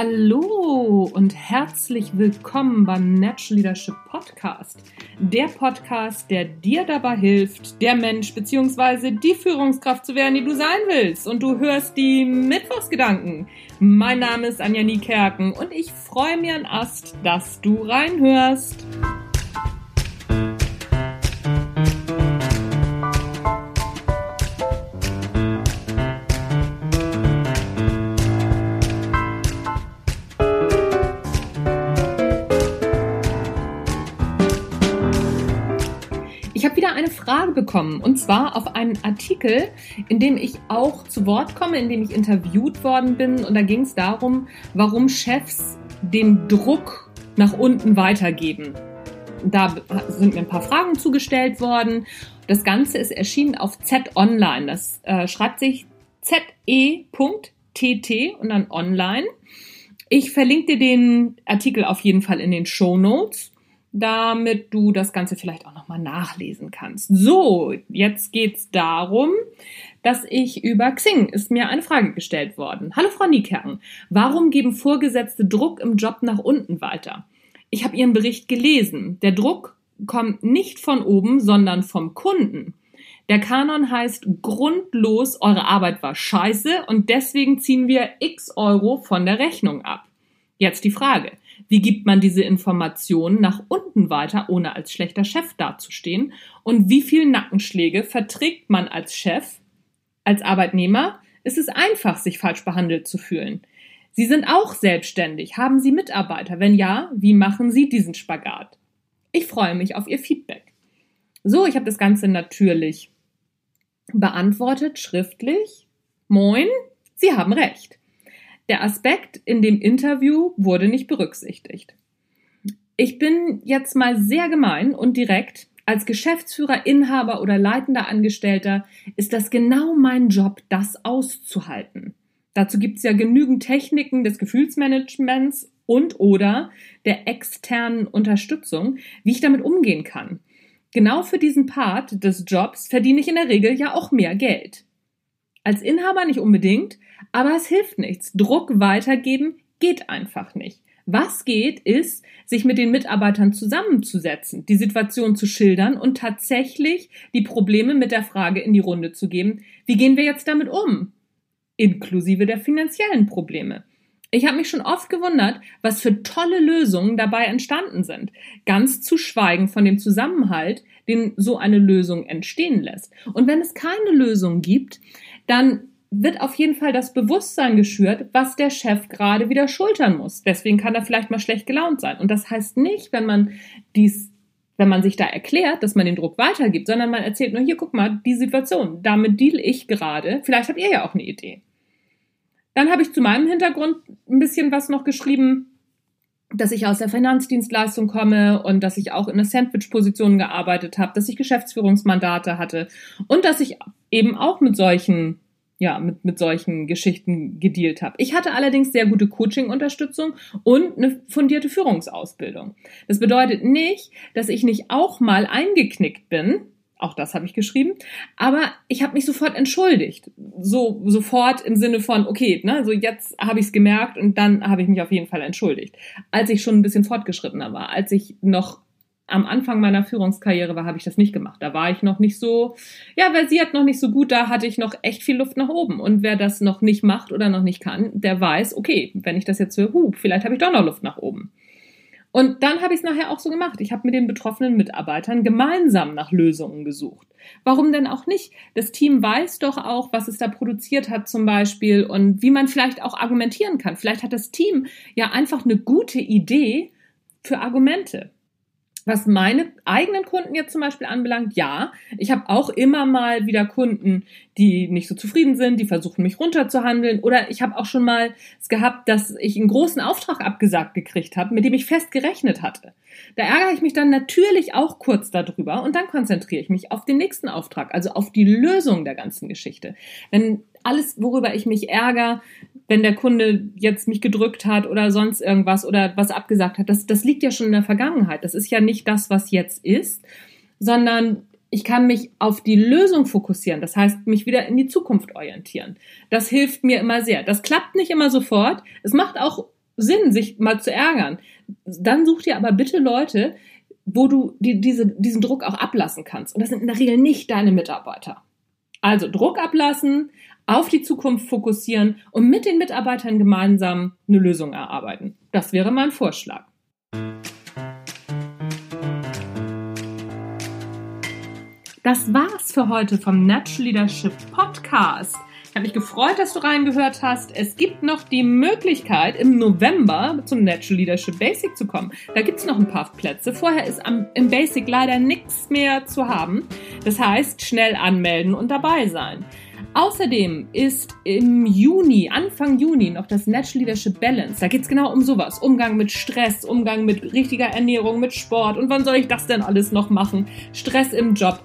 Hallo und herzlich willkommen beim Natural Leadership Podcast. Der Podcast, der dir dabei hilft, der Mensch bzw. die Führungskraft zu werden, die du sein willst. Und du hörst die Mittwochsgedanken. Mein Name ist Anja Niekerken und ich freue mich an Ast, dass du reinhörst. Frage bekommen und zwar auf einen Artikel, in dem ich auch zu Wort komme, in dem ich interviewt worden bin und da ging es darum, warum Chefs den Druck nach unten weitergeben. Da sind mir ein paar Fragen zugestellt worden. Das Ganze ist erschienen auf Z Online. Das äh, schreibt sich ze.tt und dann online. Ich verlinke dir den Artikel auf jeden Fall in den Show Notes damit du das Ganze vielleicht auch nochmal nachlesen kannst. So, jetzt geht's darum, dass ich über Xing ist mir eine Frage gestellt worden. Hallo Frau Niekerken, warum geben Vorgesetzte Druck im Job nach unten weiter? Ich habe Ihren Bericht gelesen. Der Druck kommt nicht von oben, sondern vom Kunden. Der Kanon heißt grundlos, eure Arbeit war scheiße und deswegen ziehen wir x Euro von der Rechnung ab. Jetzt die Frage. Wie gibt man diese Informationen nach unten weiter, ohne als schlechter Chef dazustehen? Und wie viele Nackenschläge verträgt man als Chef? Als Arbeitnehmer ist es einfach, sich falsch behandelt zu fühlen. Sie sind auch selbstständig. Haben Sie Mitarbeiter? Wenn ja, wie machen Sie diesen Spagat? Ich freue mich auf Ihr Feedback. So, ich habe das Ganze natürlich beantwortet, schriftlich. Moin, Sie haben recht. Der Aspekt in dem Interview wurde nicht berücksichtigt. Ich bin jetzt mal sehr gemein und direkt. Als Geschäftsführer, Inhaber oder leitender Angestellter ist das genau mein Job, das auszuhalten. Dazu gibt es ja genügend Techniken des Gefühlsmanagements und oder der externen Unterstützung, wie ich damit umgehen kann. Genau für diesen Part des Jobs verdiene ich in der Regel ja auch mehr Geld. Als Inhaber nicht unbedingt, aber es hilft nichts. Druck weitergeben geht einfach nicht. Was geht, ist, sich mit den Mitarbeitern zusammenzusetzen, die Situation zu schildern und tatsächlich die Probleme mit der Frage in die Runde zu geben, wie gehen wir jetzt damit um? Inklusive der finanziellen Probleme. Ich habe mich schon oft gewundert, was für tolle Lösungen dabei entstanden sind. Ganz zu schweigen von dem Zusammenhalt, den so eine Lösung entstehen lässt. Und wenn es keine Lösung gibt, dann wird auf jeden Fall das Bewusstsein geschürt, was der Chef gerade wieder schultern muss. Deswegen kann er vielleicht mal schlecht gelaunt sein. Und das heißt nicht, wenn man dies, wenn man sich da erklärt, dass man den Druck weitergibt, sondern man erzählt nur hier, guck mal, die Situation, damit deal ich gerade. Vielleicht habt ihr ja auch eine Idee. Dann habe ich zu meinem Hintergrund ein bisschen was noch geschrieben, dass ich aus der Finanzdienstleistung komme und dass ich auch in der Sandwich-Position gearbeitet habe, dass ich Geschäftsführungsmandate hatte und dass ich eben auch mit solchen ja, mit, mit solchen Geschichten gedealt habe. Ich hatte allerdings sehr gute Coaching-Unterstützung und eine fundierte Führungsausbildung. Das bedeutet nicht, dass ich nicht auch mal eingeknickt bin. Auch das habe ich geschrieben. Aber ich habe mich sofort entschuldigt. So, sofort im Sinne von, okay, ne, so jetzt habe ich es gemerkt und dann habe ich mich auf jeden Fall entschuldigt. Als ich schon ein bisschen fortgeschrittener war, als ich noch am Anfang meiner Führungskarriere war, habe ich das nicht gemacht. Da war ich noch nicht so, ja, versiert, noch nicht so gut, da hatte ich noch echt viel Luft nach oben. Und wer das noch nicht macht oder noch nicht kann, der weiß, okay, wenn ich das jetzt höre, huh, vielleicht habe ich doch noch Luft nach oben. Und dann habe ich es nachher auch so gemacht. Ich habe mit den betroffenen Mitarbeitern gemeinsam nach Lösungen gesucht. Warum denn auch nicht? Das Team weiß doch auch, was es da produziert hat zum Beispiel und wie man vielleicht auch argumentieren kann. Vielleicht hat das Team ja einfach eine gute Idee für Argumente. Was meine eigenen Kunden jetzt zum Beispiel anbelangt, ja, ich habe auch immer mal wieder Kunden, die nicht so zufrieden sind, die versuchen mich runterzuhandeln. Oder ich habe auch schon mal es gehabt, dass ich einen großen Auftrag abgesagt gekriegt habe, mit dem ich fest gerechnet hatte. Da ärgere ich mich dann natürlich auch kurz darüber und dann konzentriere ich mich auf den nächsten Auftrag, also auf die Lösung der ganzen Geschichte. Wenn alles, worüber ich mich ärgere, wenn der Kunde jetzt mich gedrückt hat oder sonst irgendwas oder was abgesagt hat, das, das liegt ja schon in der Vergangenheit. Das ist ja nicht das, was jetzt ist, sondern ich kann mich auf die Lösung fokussieren. Das heißt, mich wieder in die Zukunft orientieren. Das hilft mir immer sehr. Das klappt nicht immer sofort. Es macht auch Sinn, sich mal zu ärgern. Dann such dir aber bitte Leute, wo du die, diese, diesen Druck auch ablassen kannst. Und das sind in der Regel nicht deine Mitarbeiter. Also Druck ablassen, auf die Zukunft fokussieren und mit den Mitarbeitern gemeinsam eine Lösung erarbeiten. Das wäre mein Vorschlag. Das war's für heute vom Natural Leadership Podcast. Ich habe mich gefreut, dass du reingehört hast. Es gibt noch die Möglichkeit, im November zum Natural Leadership Basic zu kommen. Da gibt es noch ein paar Plätze. Vorher ist am, im Basic leider nichts mehr zu haben. Das heißt, schnell anmelden und dabei sein. Außerdem ist im Juni, Anfang Juni, noch das Natural Leadership Balance. Da geht es genau um sowas. Umgang mit Stress, Umgang mit richtiger Ernährung, mit Sport. Und wann soll ich das denn alles noch machen? Stress im Job.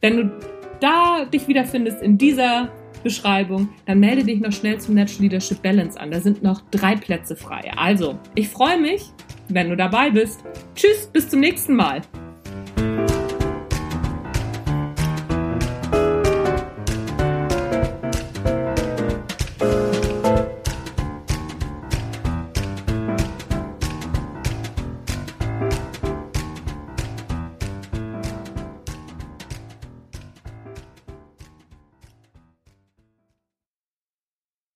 Wenn du da dich wiederfindest in dieser Beschreibung, dann melde dich noch schnell zum Natural Leadership Balance an. Da sind noch drei Plätze frei. Also, ich freue mich, wenn du dabei bist. Tschüss, bis zum nächsten Mal.